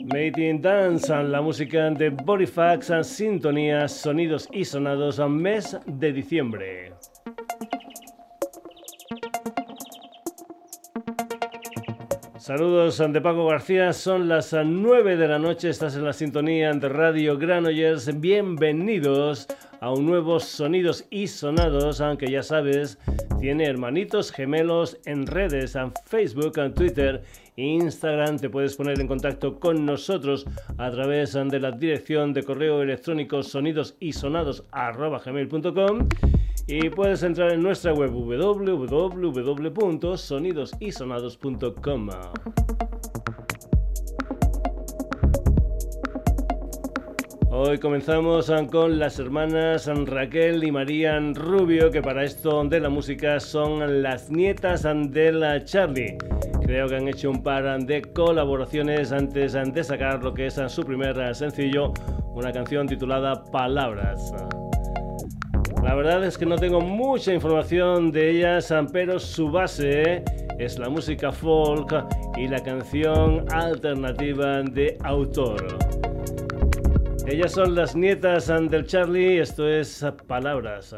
Made in Dance, la música de Bodyfax, sintonías, sonidos y sonados, mes de diciembre. Saludos de Paco García, son las 9 de la noche, estás en la sintonía de Radio Granollers, bienvenidos a un nuevo Sonidos y Sonados, aunque ya sabes, tiene hermanitos gemelos en redes, en Facebook, en Twitter, Instagram, te puedes poner en contacto con nosotros a través de la dirección de correo electrónico sonidos y puedes entrar en nuestra web www.sonidosysonados.com. Hoy comenzamos con las hermanas Raquel y María Rubio, que para esto de la música son las nietas de la Charlie. Creo que han hecho un par de colaboraciones antes de sacar lo que es su primer sencillo, una canción titulada Palabras. La verdad es que no tengo mucha información de ellas, pero su base es la música folk y la canción alternativa de autor. Ellas son las nietas del Charlie, esto es Palabras.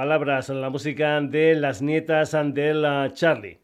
Palabras, la música de las nietas de Charlie.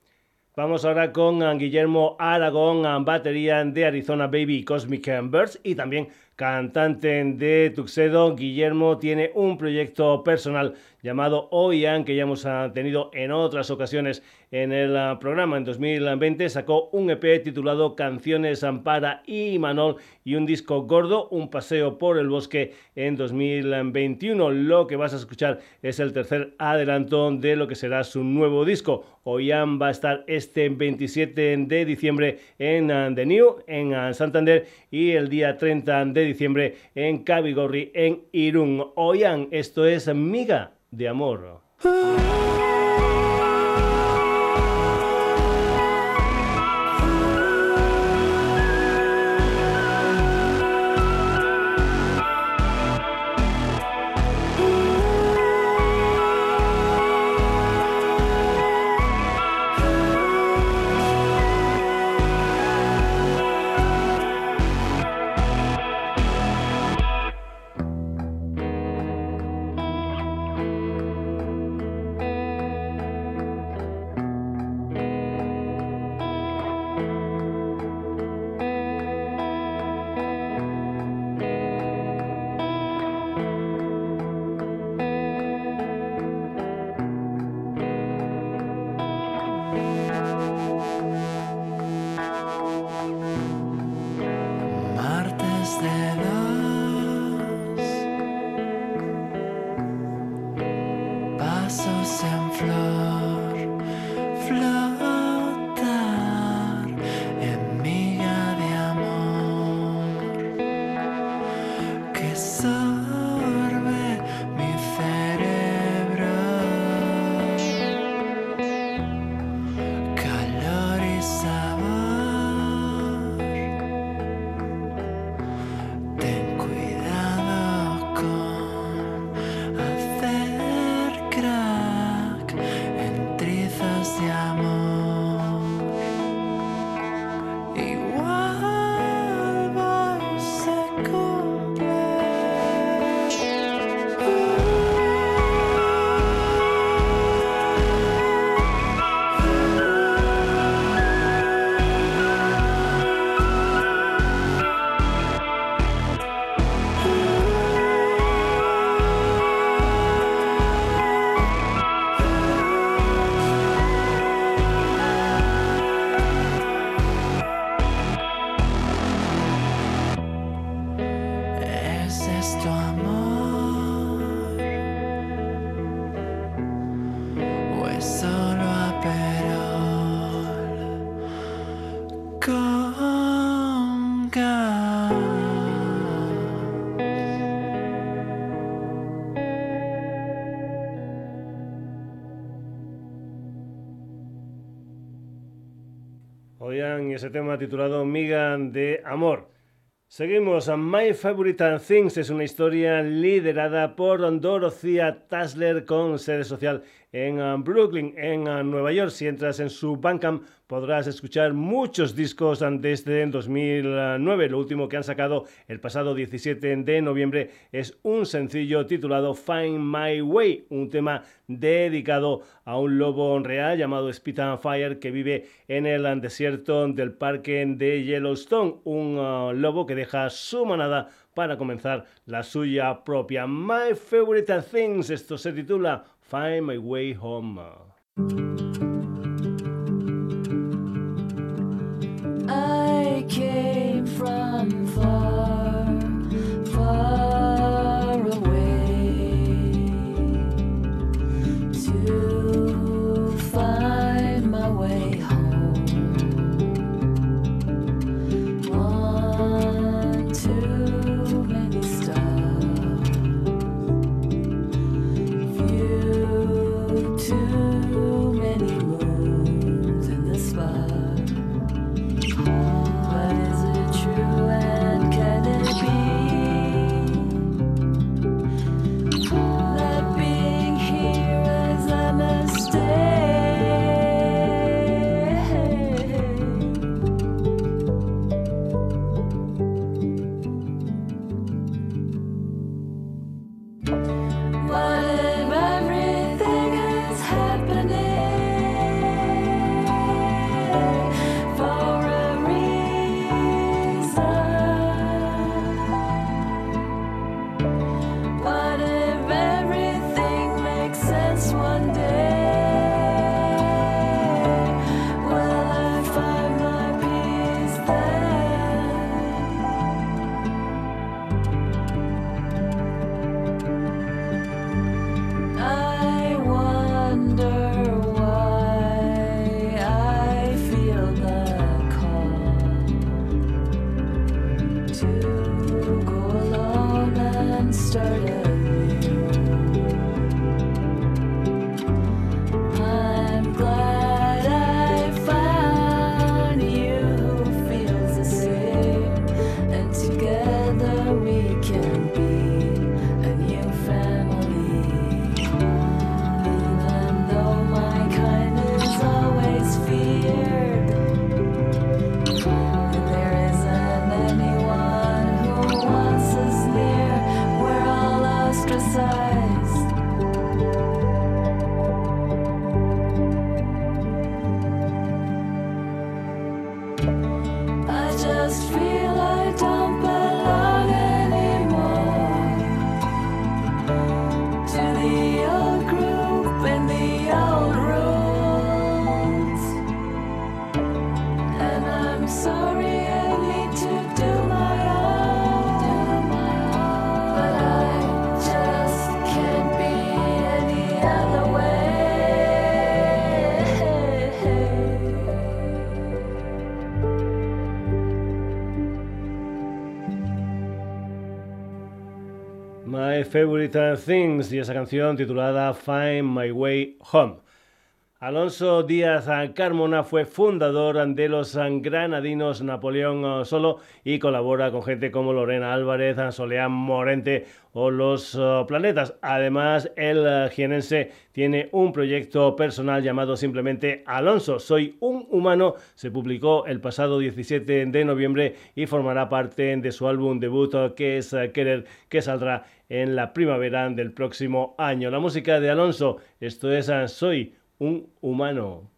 Vamos ahora con Guillermo Aragón, batería de Arizona Baby Cosmic Birds y también cantante de Tuxedo. Guillermo tiene un proyecto personal llamado Oian, que ya hemos ah, tenido en otras ocasiones en el ah, programa. En 2020 sacó un EP titulado Canciones Ampara y Manol y un disco gordo, Un paseo por el bosque en 2021. Lo que vas a escuchar es el tercer adelanto de lo que será su nuevo disco. Oian va a estar este 27 de diciembre en ah, The New, en Santander, y el día 30 de diciembre en Cabigorri, en Irún. Oian, esto es Miga de amor. Ese tema titulado Miga de Amor. Seguimos. My Favorite Things es una historia liderada por Dorothea Tasler con sede social en uh, Brooklyn, en uh, Nueva York. Si entras en su Bandcamp podrás escuchar muchos discos desde 2009. Lo último que han sacado el pasado 17 de noviembre es un sencillo titulado Find My Way, un tema dedicado a un lobo real llamado Spit and Fire que vive en el desierto del parque de Yellowstone. Un uh, lobo que deja su manada para comenzar la suya propia. My Favorite Things, esto se titula Find My Way Home. I came from far, Favorite Things y esa canción titulada Find My Way Home. Alonso Díaz Carmona fue fundador de los granadinos Napoleón Solo y colabora con gente como Lorena Álvarez, Soleán Morente o Los Planetas. Además, el jienense tiene un proyecto personal llamado simplemente Alonso, Soy un humano. Se publicó el pasado 17 de noviembre y formará parte de su álbum debut que es Querer, que saldrá en la primavera del próximo año. La música de Alonso, esto es Soy un humano.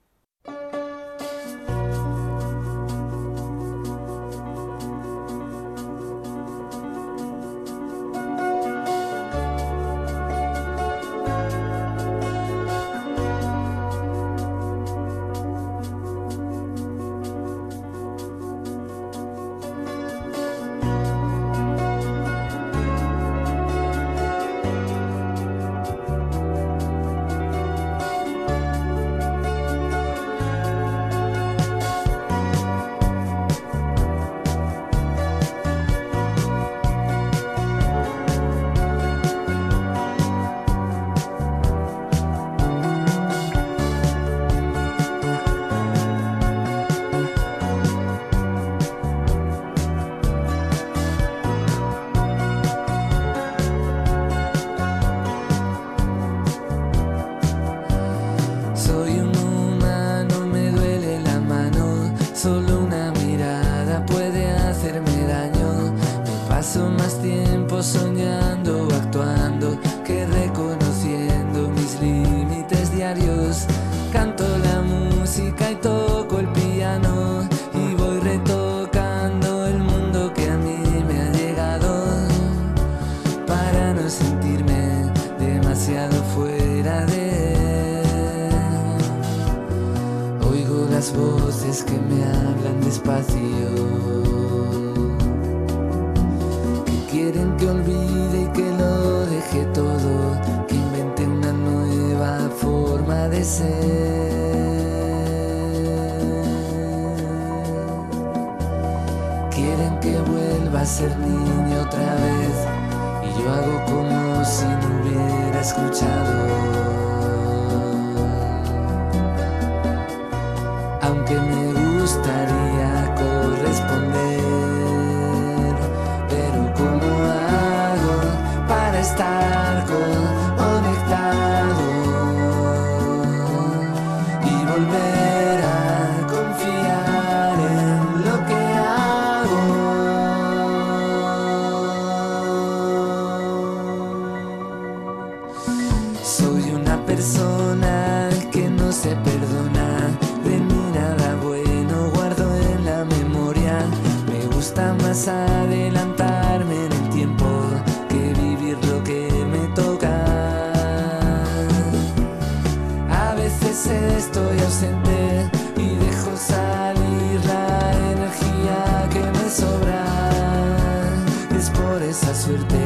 esa suerte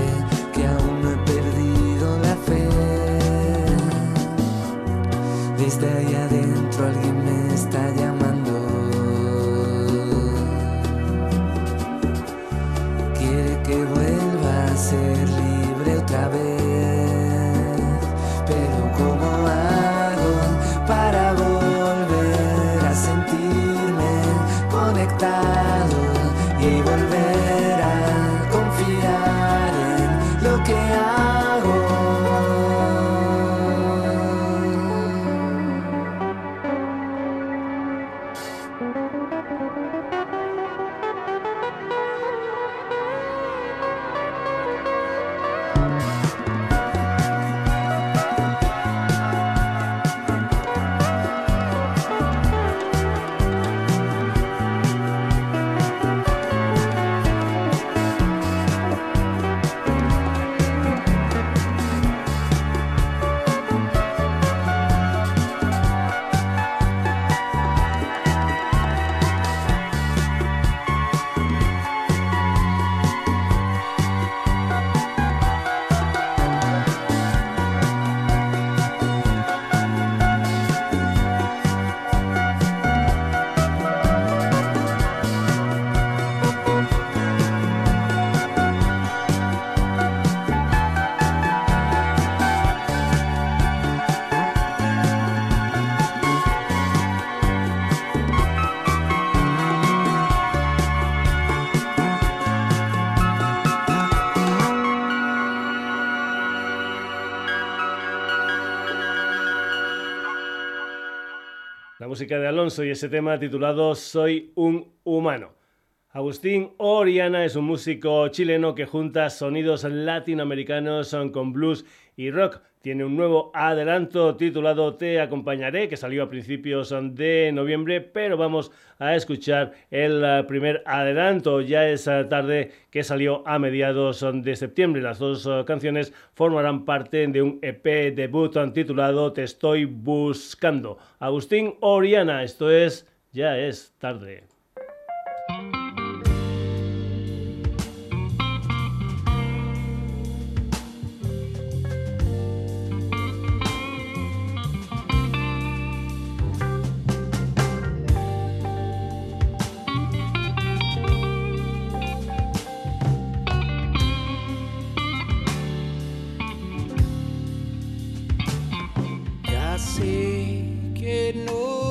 que aún no he perdido la fe. Desde ahí adentro alguien me está llamando. Quiere que vuelva a ser. De Alonso y ese tema titulado Soy un humano. Agustín Oriana es un músico chileno que junta sonidos latinoamericanos con blues y rock. Tiene un nuevo adelanto titulado Te acompañaré, que salió a principios de noviembre, pero vamos a escuchar el eh, primer adelanto. Ya es eh, tarde que salió a mediados de septiembre. Las dos eh, canciones formarán parte de un EP debut titulado Te estoy buscando. Agustín Oriana, esto es Ya es tarde. sei que no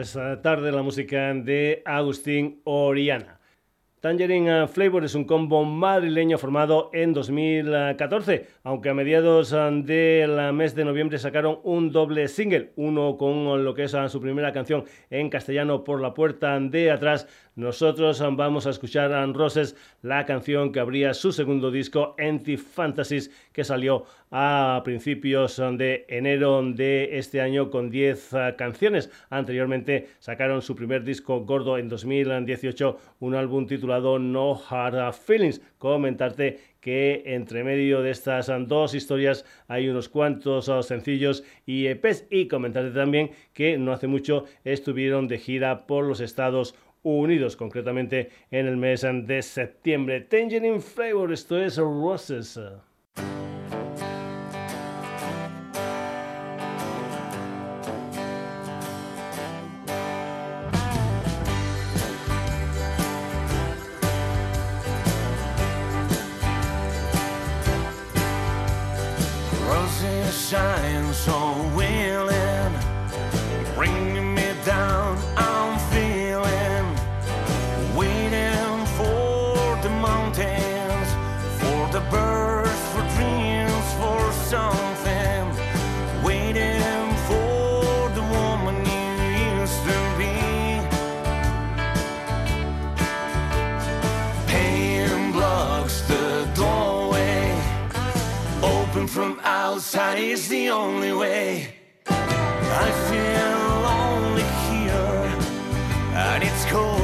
es eh, tarde la música de Agustín Oriana. Tangerine Flavor es un combo madrileño formado en 2014, aunque a mediados eh, del mes de noviembre sacaron un doble single, uno con lo que es su primera canción en castellano por la puerta de atrás nosotros vamos a escuchar a Roses, la canción que abría su segundo disco, Empty Fantasies, que salió a principios de enero de este año con 10 ah, canciones. Anteriormente sacaron su primer disco gordo en 2018, un álbum titulado No Hard Feelings. Comentarte que entre medio de estas dos historias hay unos cuantos ah, sencillos y EPs y comentarte también que no hace mucho estuvieron de gira por los Estados Unidos unidos, concretamente en el mes de septiembre. Tangerine Flavor, esto es Roses. Is the only way. I feel lonely here, and it's cold,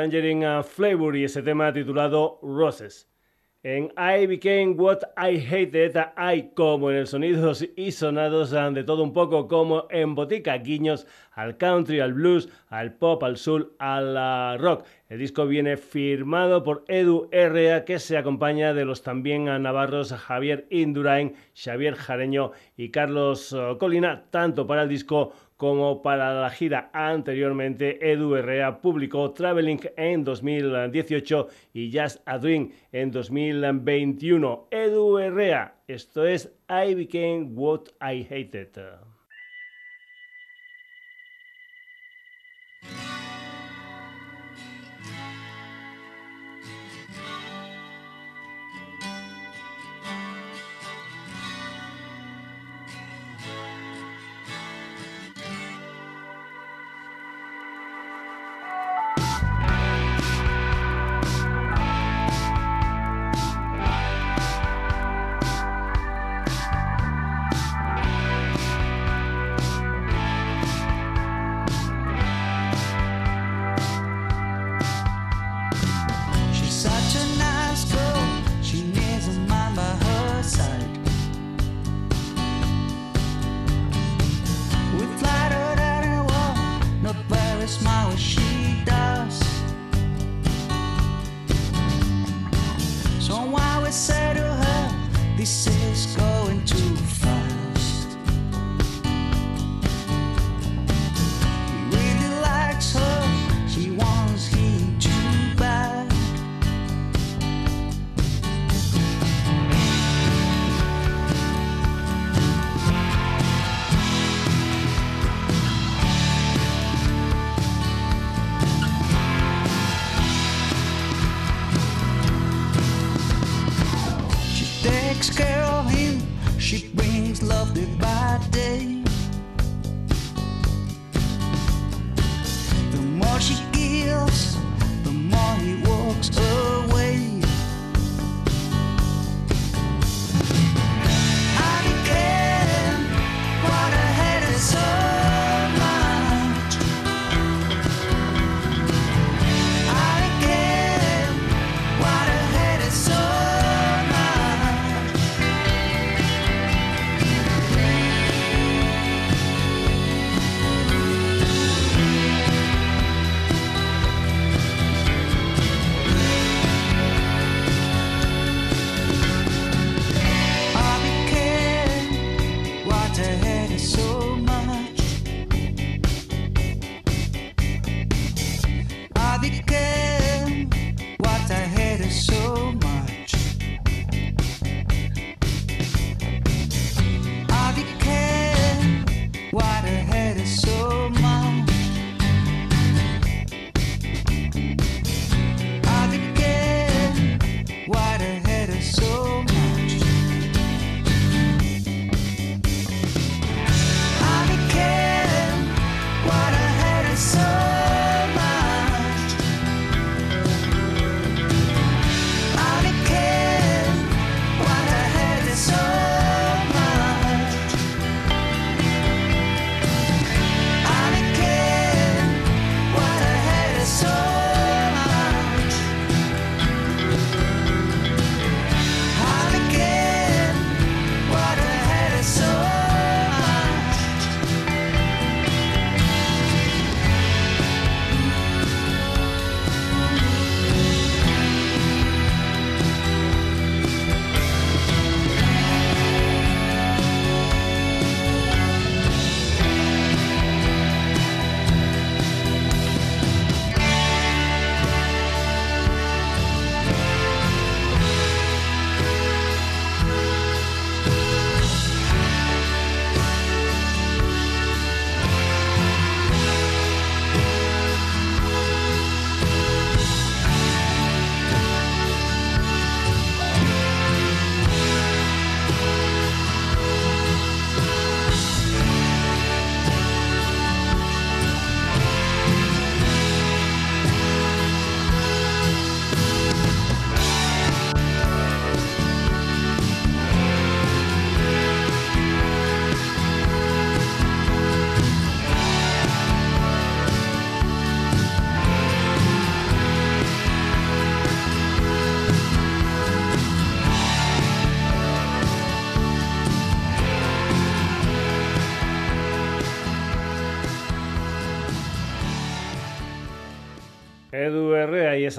Tangerine Flavor y ese tema titulado Roses. En I Became What I Hated hay como en el sonidos y sonados de todo un poco como en botica, guiños al country, al blues, al pop, al soul, al rock. El disco viene firmado por Edu R.A. que se acompaña de los también navarros Javier Indurain, Xavier Jareño y Carlos eh, Colina, tanto para el disco como para la gira anteriormente, Edu Herrera publicó Traveling en 2018 y Just a Dream en 2021. Edu Herrera, esto es I Became What I Hated.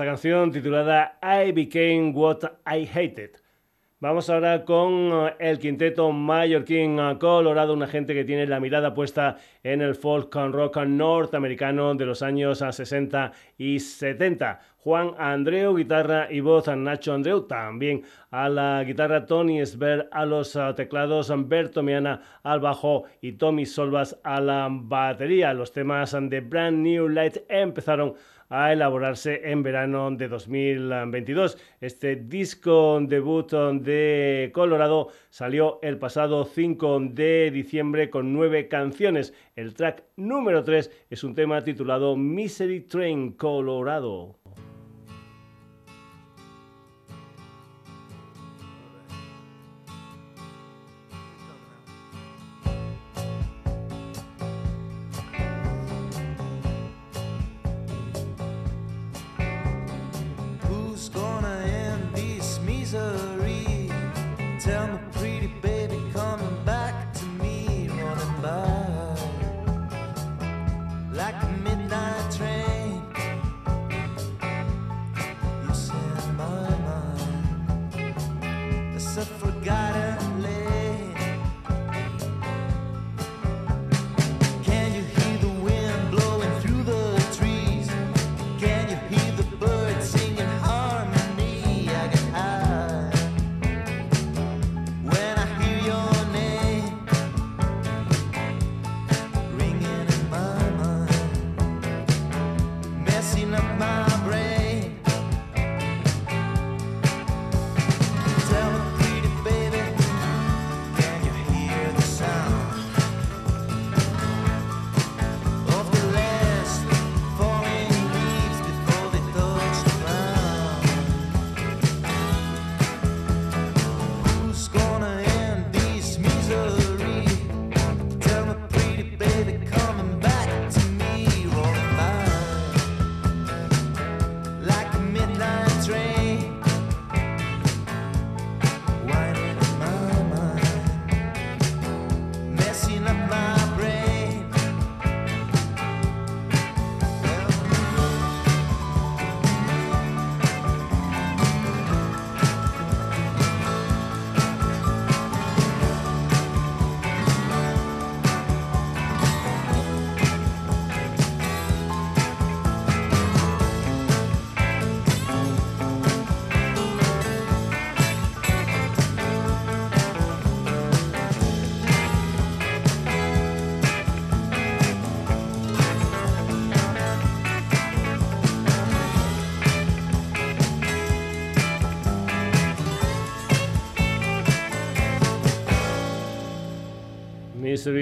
Canción titulada I Became What I Hated. Vamos ahora con eh, el quinteto mallorquín eh, Colorado, una gente que tiene la mirada puesta en el folk rock norteamericano de los años eh, 60 y 70. Juan Andreu, guitarra y voz, Nacho Andreu, también a la guitarra, Tony Sver a los eh, teclados, Berto Miana al bajo y Tommy Solvas a la batería. Los temas de Brand New Light empezaron a elaborarse en verano de 2022. Este disco debut de Colorado salió el pasado 5 de diciembre con nueve canciones. El track número 3 es un tema titulado Misery Train Colorado.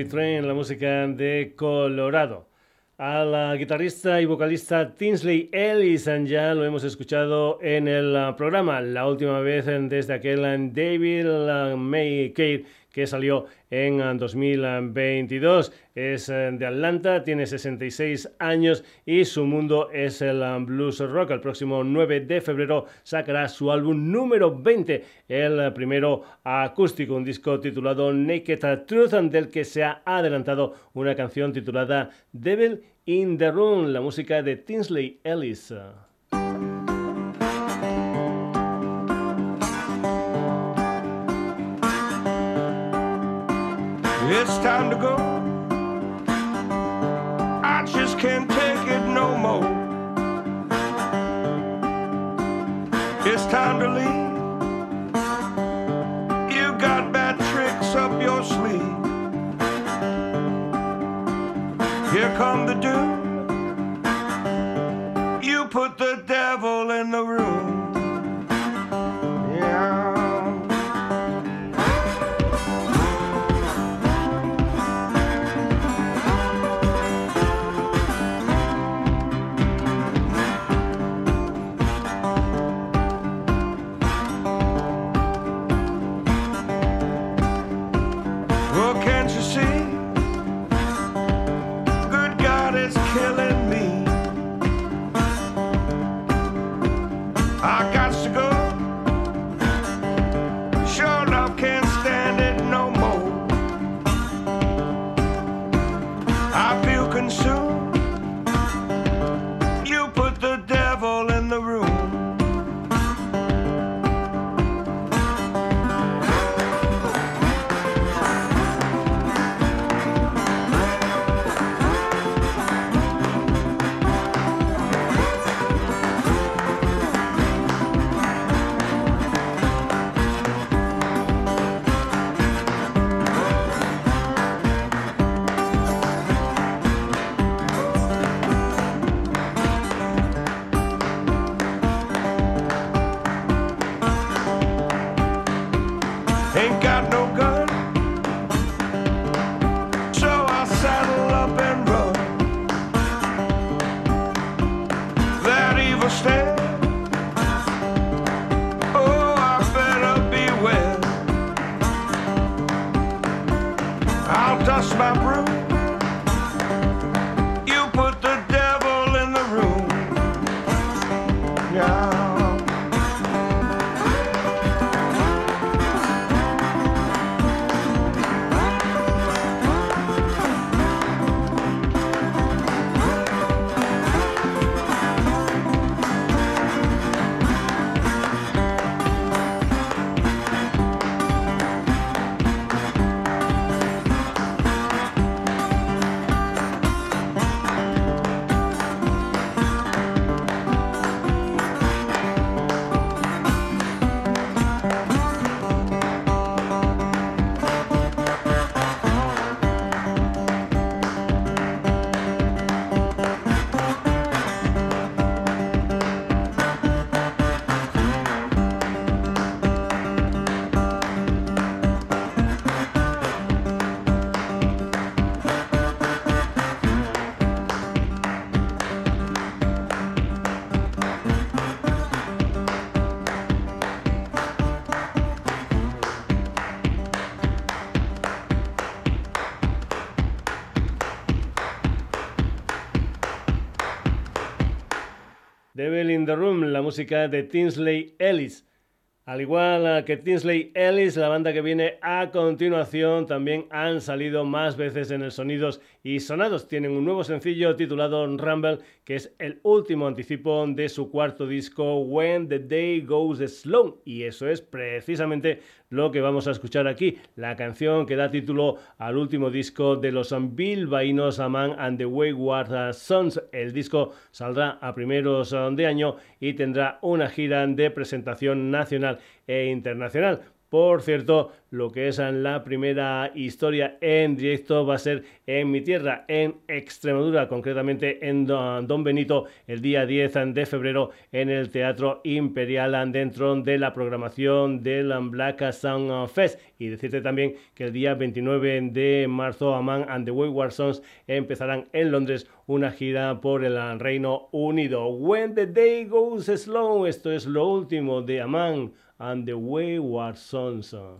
Train, la música de Colorado. A la guitarrista y vocalista Tinsley Ellison ya lo hemos escuchado en el programa, la última vez desde aquel David May Cave que salió en 2022. Es eh, de Atlanta, tiene 66 años y su mundo es el um, blues rock. El próximo 9 de febrero sacará su álbum número 20, el primero acústico, un disco titulado Naked Truth, del que se ha adelantado una canción titulada Devil in the Room, la música de Tinsley Ellis. Come the doom. You put the devil in the room. The Room, la música de Tinsley Ellis. Al igual que Tinsley Ellis, la banda que viene a continuación también han salido más veces en el Sonidos y Sonados. Tienen un nuevo sencillo titulado Rumble, que es el último anticipo de su cuarto disco When the Day Goes Slow. Y eso es precisamente lo que vamos a escuchar aquí, la canción que da título al último disco de los bilbaínos Aman and the Wayward Sons. El disco saldrá a primeros de año y tendrá una gira de presentación nacional e internacional. Por cierto, lo que es la primera historia en directo va a ser en mi tierra, en Extremadura, concretamente en Don Benito, el día 10 de febrero en el Teatro Imperial dentro de la programación del Black Sound Fest. Y decirte también que el día 29 de marzo Aman and the Wayward Sons empezarán en Londres una gira por el Reino Unido. When the day goes slow, esto es lo último de Aman and the Wayward Sons. Uh,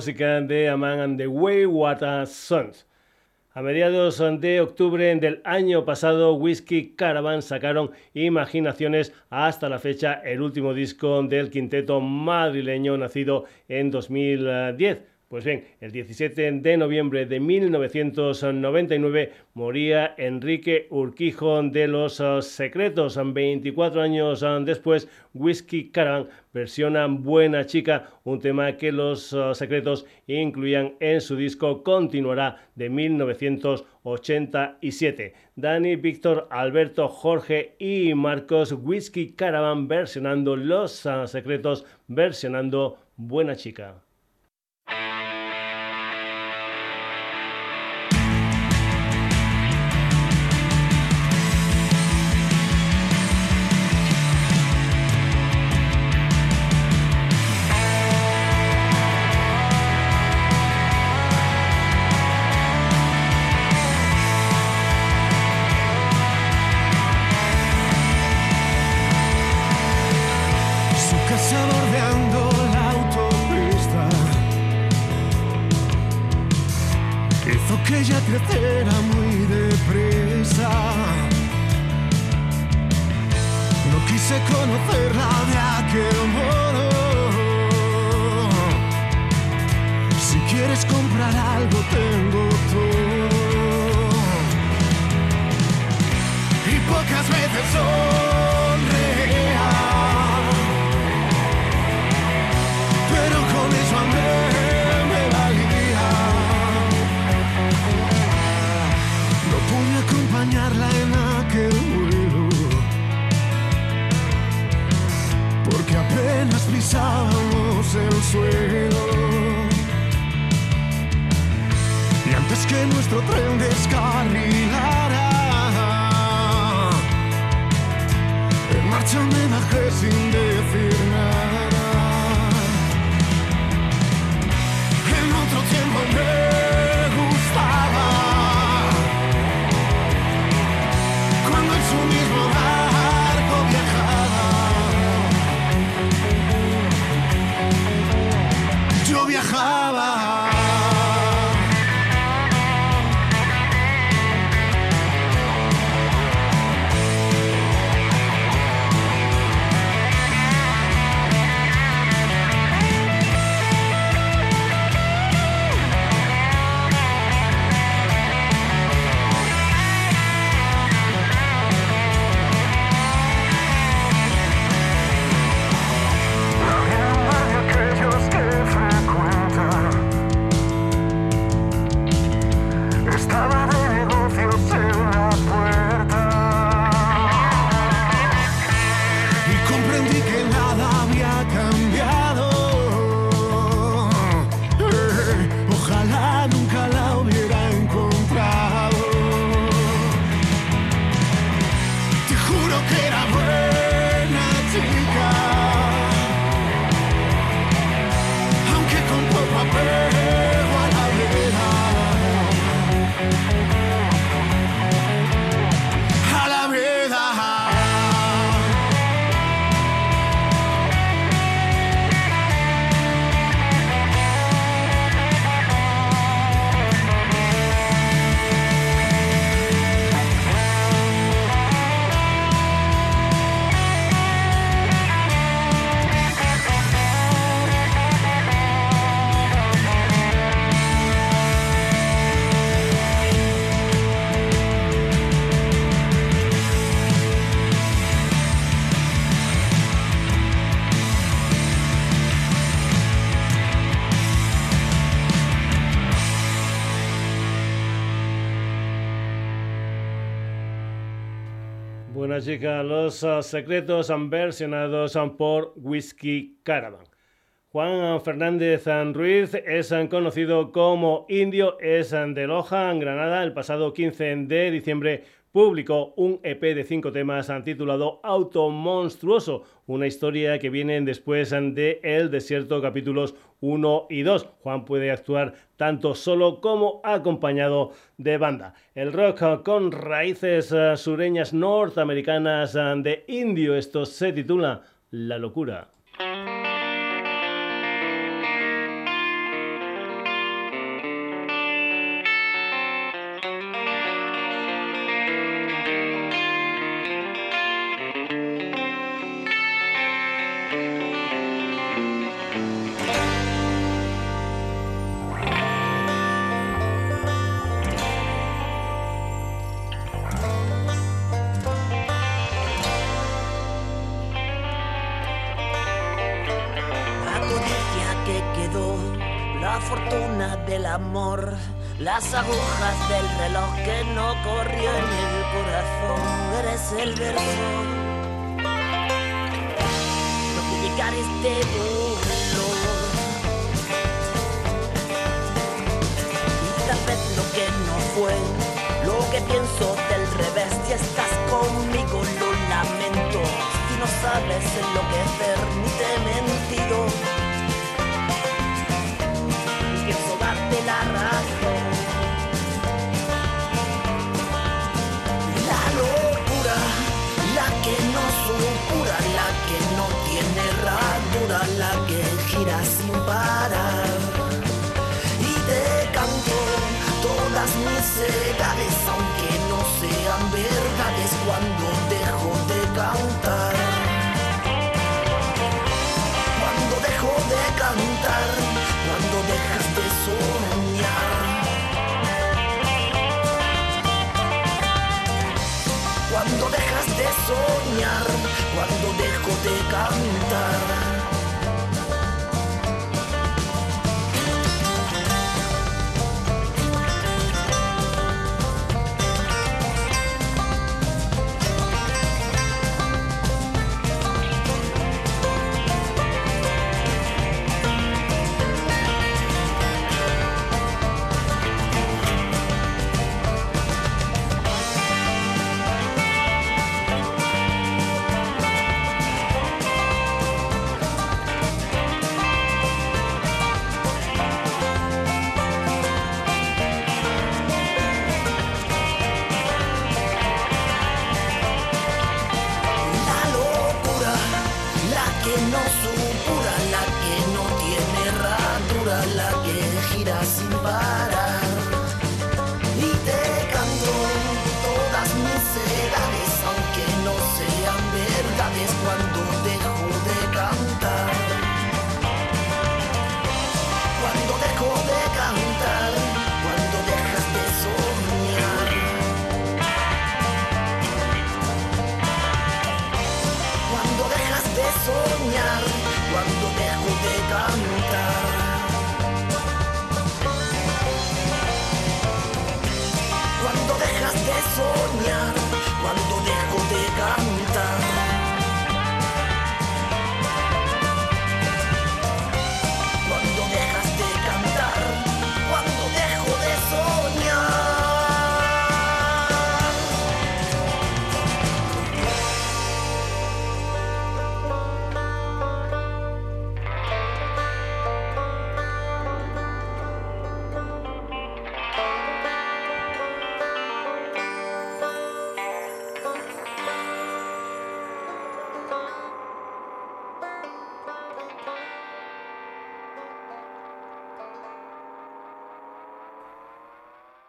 música de A and the Wayward Sons. A mediados de octubre del año pasado, Whiskey Caravan sacaron Imaginaciones hasta la fecha, el último disco del quinteto madrileño nacido en 2010. Pues bien, el 17 de noviembre de 1999 moría Enrique Urquijo de los uh, Secretos. 24 años uh, después, Whiskey Caravan versiona Buena Chica, un tema que los uh, Secretos incluían en su disco Continuará de 1987. Dani, Víctor, Alberto, Jorge y Marcos Whiskey Caravan versionando Los Secretos, versionando Buena Chica. Los ah, secretos versionados por Whiskey Caravan. Juan Fernández Ruiz es conocido como Indio, es de Loja, en Granada. El pasado 15 de diciembre publicó un EP de cinco temas titulado Auto Monstruoso, una historia que viene después de El Desierto capítulos 1 y 2. Juan puede actuar tanto solo como acompañado de banda. El rock con raíces sureñas norteamericanas de indio, esto se titula La locura. Las agujas del reloj que no corrió en el corazón. Eres el verso. No que llegar este dolor. Y tal vez lo que no fue, lo que pienso del revés, si estás conmigo lo lamento. Si no sabes enloquecer, ni te todas mis edades, aunque no sean verdades cuando dejo de cantar. Cuando dejo de cantar, cuando dejas de soñar. Cuando dejas de soñar, cuando dejo de cantar. Soñar, cuando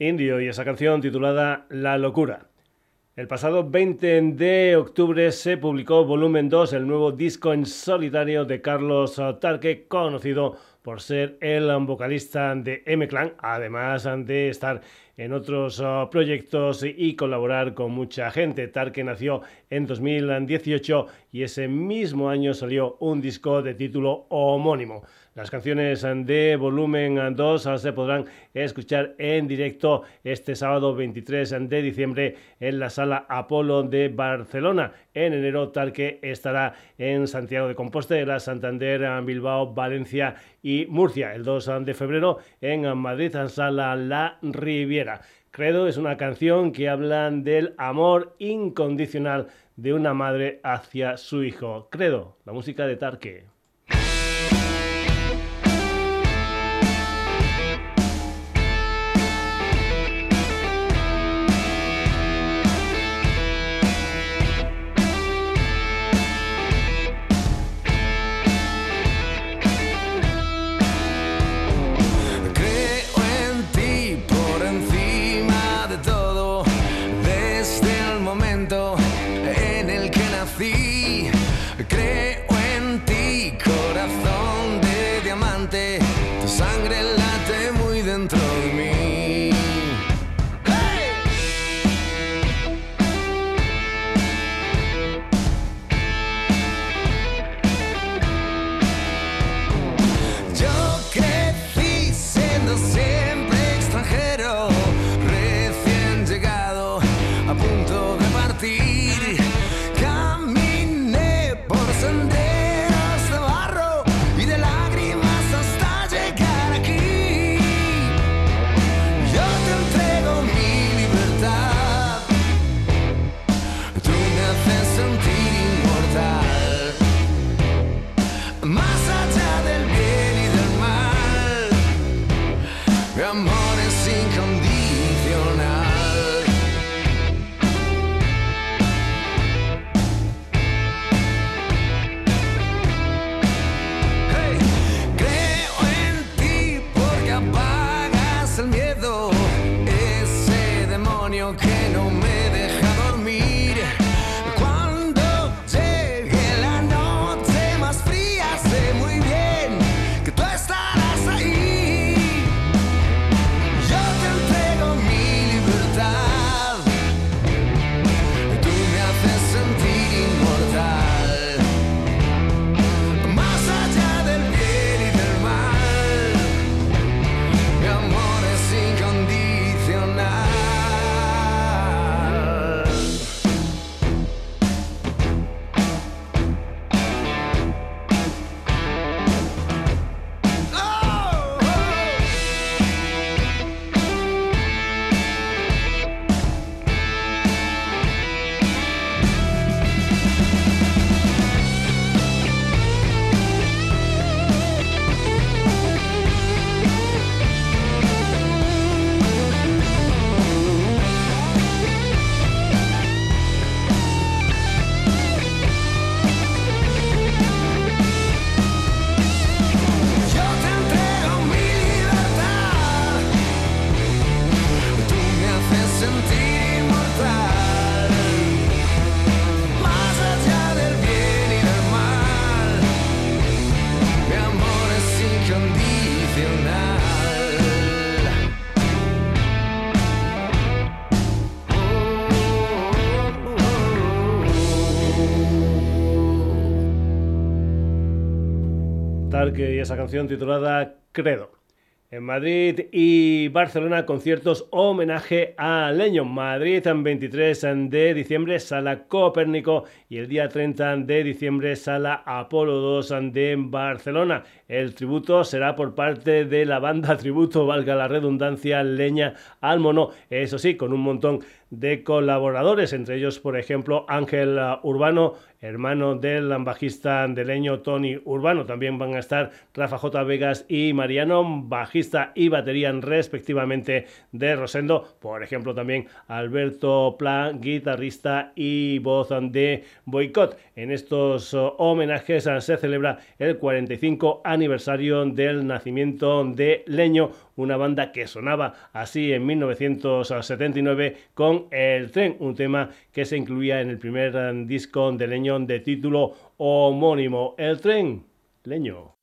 Indio y esa canción titulada La locura. El pasado 20 de octubre se publicó Volumen 2, el nuevo disco en solitario de Carlos Tarque, conocido por ser el vocalista de M-Clan, además de estar en otros uh, proyectos y colaborar con mucha gente. Tarque nació en 2018 y ese mismo año salió un disco de título homónimo. Las canciones de volumen 2 se podrán escuchar en directo este sábado 23 de diciembre en la sala Apolo de Barcelona. En enero Tarque estará en Santiago de Compostela, Santander, Bilbao, Valencia y Murcia. El 2 de febrero en Madrid, en sala La Riviera. Credo es una canción que habla del amor incondicional de una madre hacia su hijo. Credo, la música de Tarque. Tarque y esa canción titulada Credo. En Madrid y Barcelona, conciertos homenaje a Leño. Madrid, en 23 de diciembre, Sala Copérnico. Y el día 30 de diciembre, Sala Apolo 2 de Barcelona. El tributo será por parte de la banda tributo, valga la redundancia, Leña al Mono. Eso sí, con un montón de colaboradores, entre ellos, por ejemplo, Ángel Urbano, hermano del bajista leño Tony Urbano. También van a estar Rafa J. Vegas y Mariano, bajista y batería respectivamente de Rosendo. Por ejemplo, también Alberto Plan, guitarrista y voz de Boicot. En estos homenajes se celebra el 45 aniversario del nacimiento de Leño, una banda que sonaba así en 1979 con El Tren, un tema que se incluía en el primer eh, disco de Leño de título homónimo, El Tren, Leño.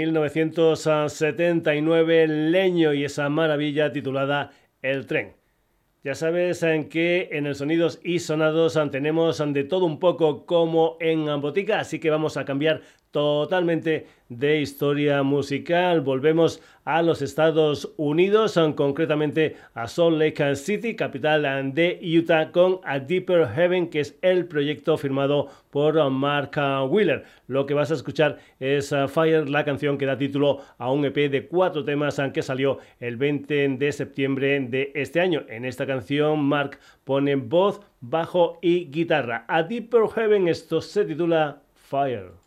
1979, Leño y esa maravilla titulada El tren. Ya sabes en que en el Sonidos y Sonados tenemos de todo un poco como en Botica, así que vamos a cambiar totalmente de historia musical. Volvemos a los Estados Unidos, concretamente a Salt Lake City, capital de Utah, con A Deeper Heaven, que es el proyecto firmado por Mark Wheeler. Lo que vas a escuchar es uh, Fire, la canción que da título a un EP de cuatro temas que salió el 20 de septiembre de este año. En esta canción, Mark pone voz, bajo y guitarra. A Deeper Heaven, esto se titula Fire.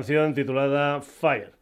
Canción titulada Fire.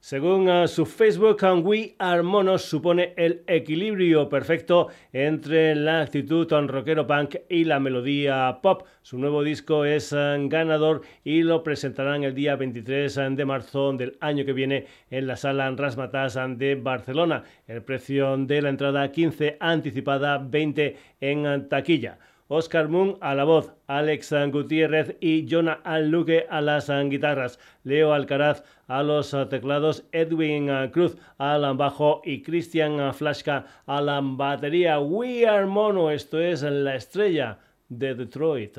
Según uh, su Facebook, um, We Are Monos supone el equilibrio perfecto entre la actitud rockero punk y la melodía pop. Su nuevo disco es um, ganador y lo presentarán el día 23 de marzo del año que viene en la sala Rasmatas de Barcelona. El precio de la entrada 15 anticipada, 20 en taquilla. Oscar Moon a la voz, Alex Gutiérrez y Jonah Luque a las guitarras, Leo Alcaraz a los teclados, Edwin Cruz al bajo y Christian Flashka a la batería. We Are Mono, esto es la estrella de Detroit.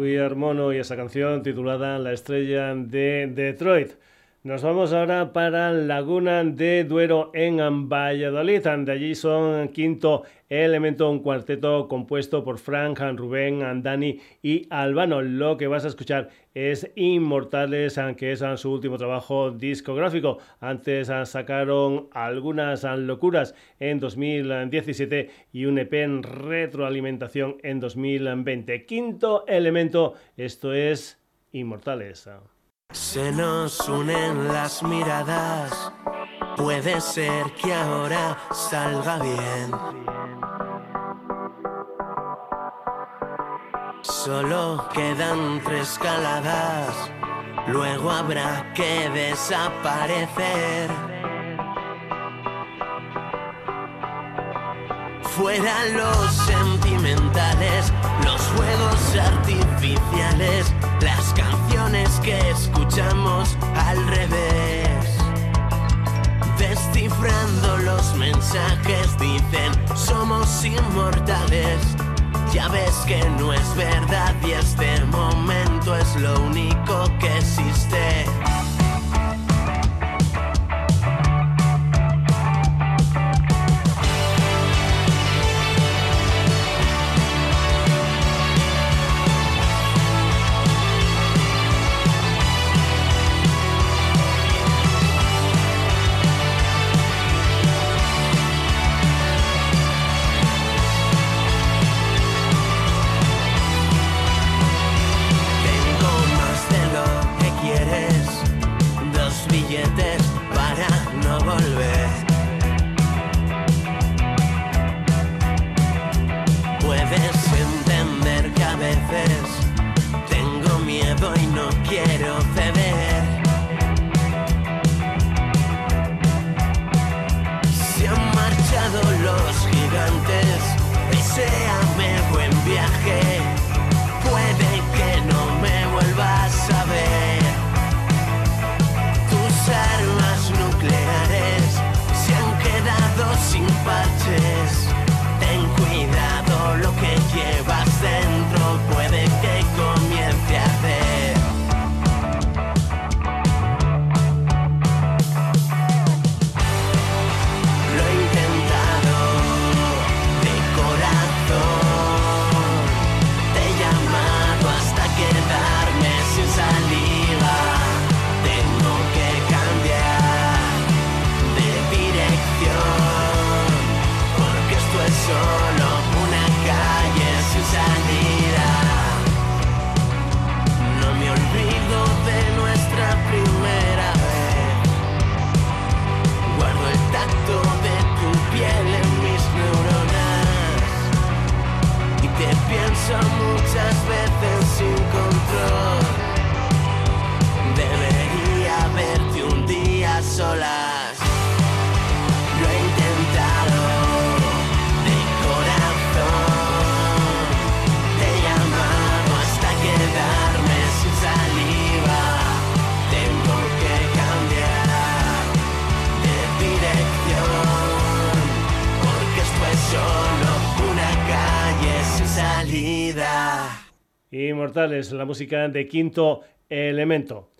We Are Mono y esa canción titulada La estrella de Detroit. Nos vamos ahora para Laguna de Duero en Valladolid. De allí son quinto elemento, un cuarteto compuesto por Frank, Rubén, Andani y Albano. Lo que vas a escuchar es Inmortales, que es su último trabajo discográfico. Antes sacaron algunas locuras en 2017 y un EP en retroalimentación en 2020. Quinto elemento, esto es Inmortales. Se nos unen las miradas, puede ser que ahora salga bien. Solo quedan tres caladas, luego habrá que desaparecer. Fuera los sentimentales, los juegos artificiales las canciones que escuchamos al revés. Descifrando los mensajes dicen somos inmortales. Ya ves que no es verdad y este momento es lo único que existe. quiero beber. Se han marchado los gigantes, y deseame buen viaje. La música de Quinto Elemento.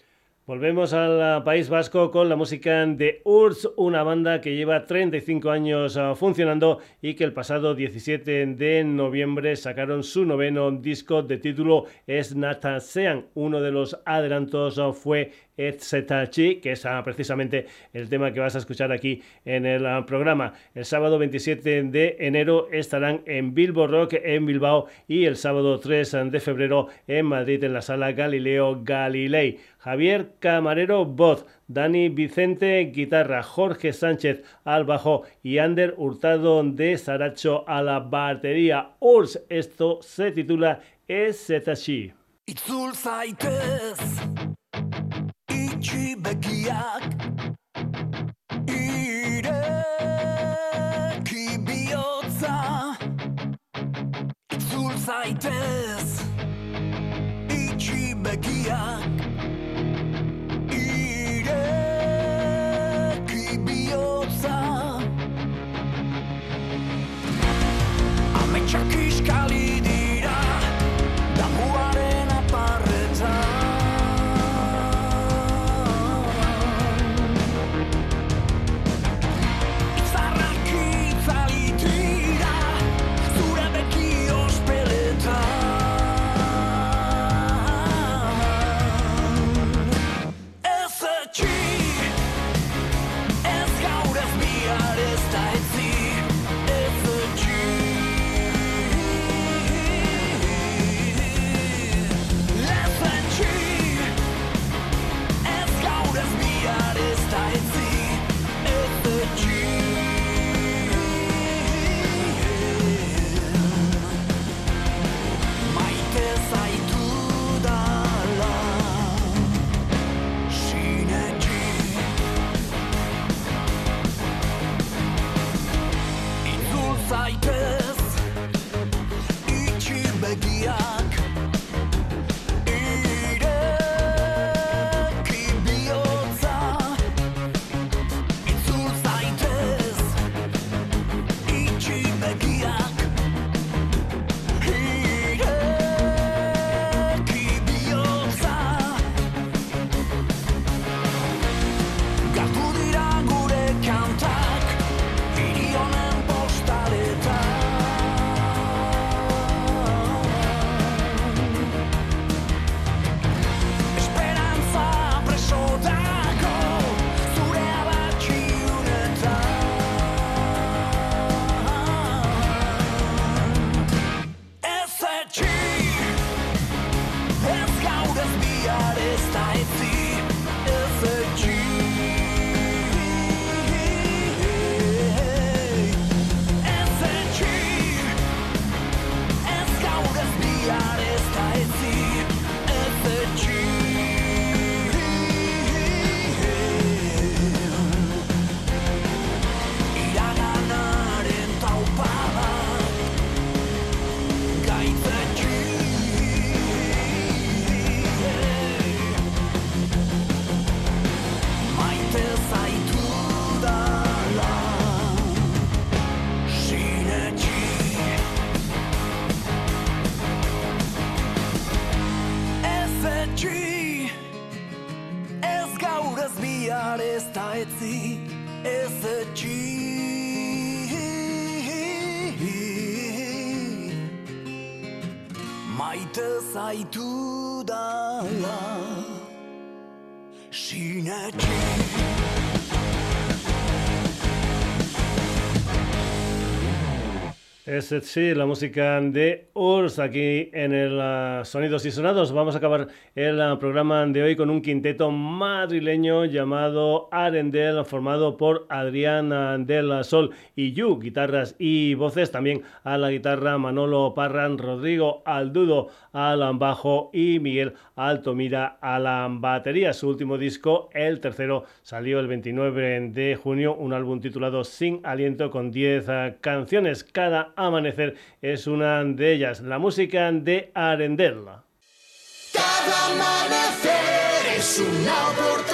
Volvemos al País Vasco con la música de URSS, una banda que lleva 35 años ah, funcionando y que el pasado 17 de noviembre sacaron su noveno disco de título Es Sean. Uno de los adelantos ah, fue Etsetachi, que es ah, precisamente el tema que vas a escuchar aquí en el ah, programa. El sábado 27 de enero estarán en Bilbo Rock en Bilbao y el sábado 3 de febrero en Madrid en la sala Galileo Galilei. Javier Camarero, voz. Dani Vicente, guitarra. Jorge Sánchez al bajo y Ander Hurtado de Saracho a la batería. Urs, esto se titula Etsetachi. Itxi begiak Ireki bihotza. Itzul zaitez Itxi begiak Ireki bihotza. Ametsak Es sí, la música de Urs aquí en el uh, Sonidos y Sonados. Vamos a acabar el uh, programa de hoy con un quinteto madrileño llamado Arendel, formado por Adrián uh, del Sol y Yu, guitarras y voces. También a la guitarra Manolo Parran, Rodrigo Aldudo al bajo y Miguel Altomira a la batería. Su último disco, el tercero, salió el 29 de junio, un álbum titulado Sin Aliento con 10 canciones. Cada amanecer es una de ellas, la música de Arendel. Cada amanecer es una oportunidad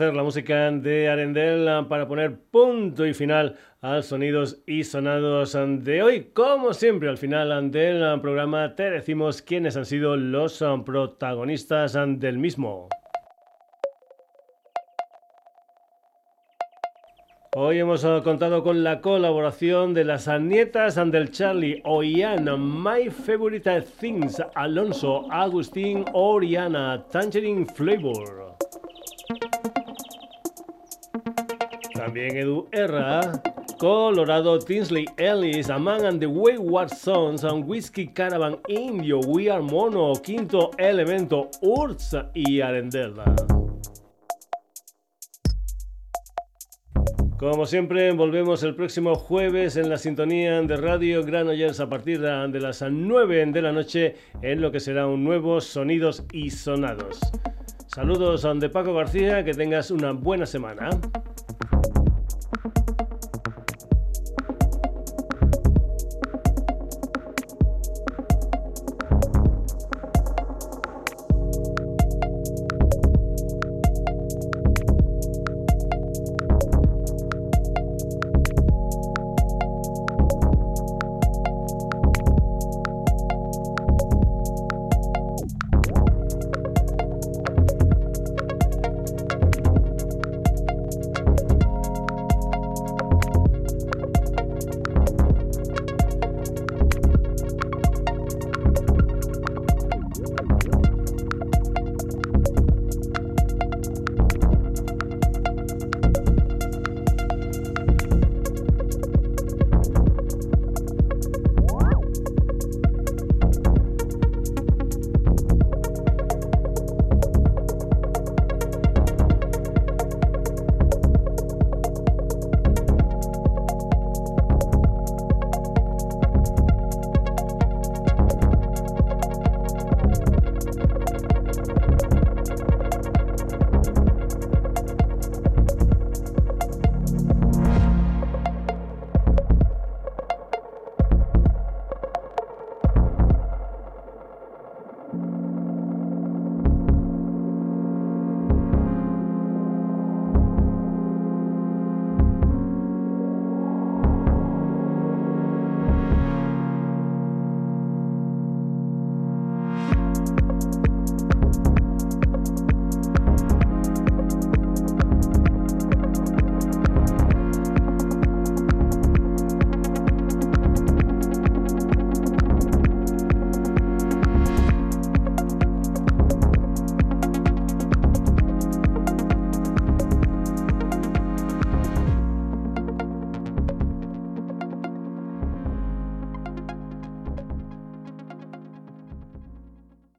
Amanecer la música de Arendel para poner punto y final a sonidos y sonados de hoy. Como siempre, al final del programa te decimos quiénes han sido los protagonistas del mismo. Hoy hemos eh, contado con la colaboración de las nietas del Charlie, Oiana, My Favorite Things, Alonso, Agustín, Oriana, Tangerine Flavor. También Edu Erra, Colorado, Tinsley Ellis, Aman and the Wayward Sons, and Whiskey Caravan Indio, We Are Mono, Quinto Elemento, Urz y Arendela. Como siempre, volvemos el próximo jueves en la sintonía de Radio Granollers a partir de las 9 de la noche en lo que será un nuevo Sonidos y Sonados. Saludos de Paco García, que tengas una buena semana.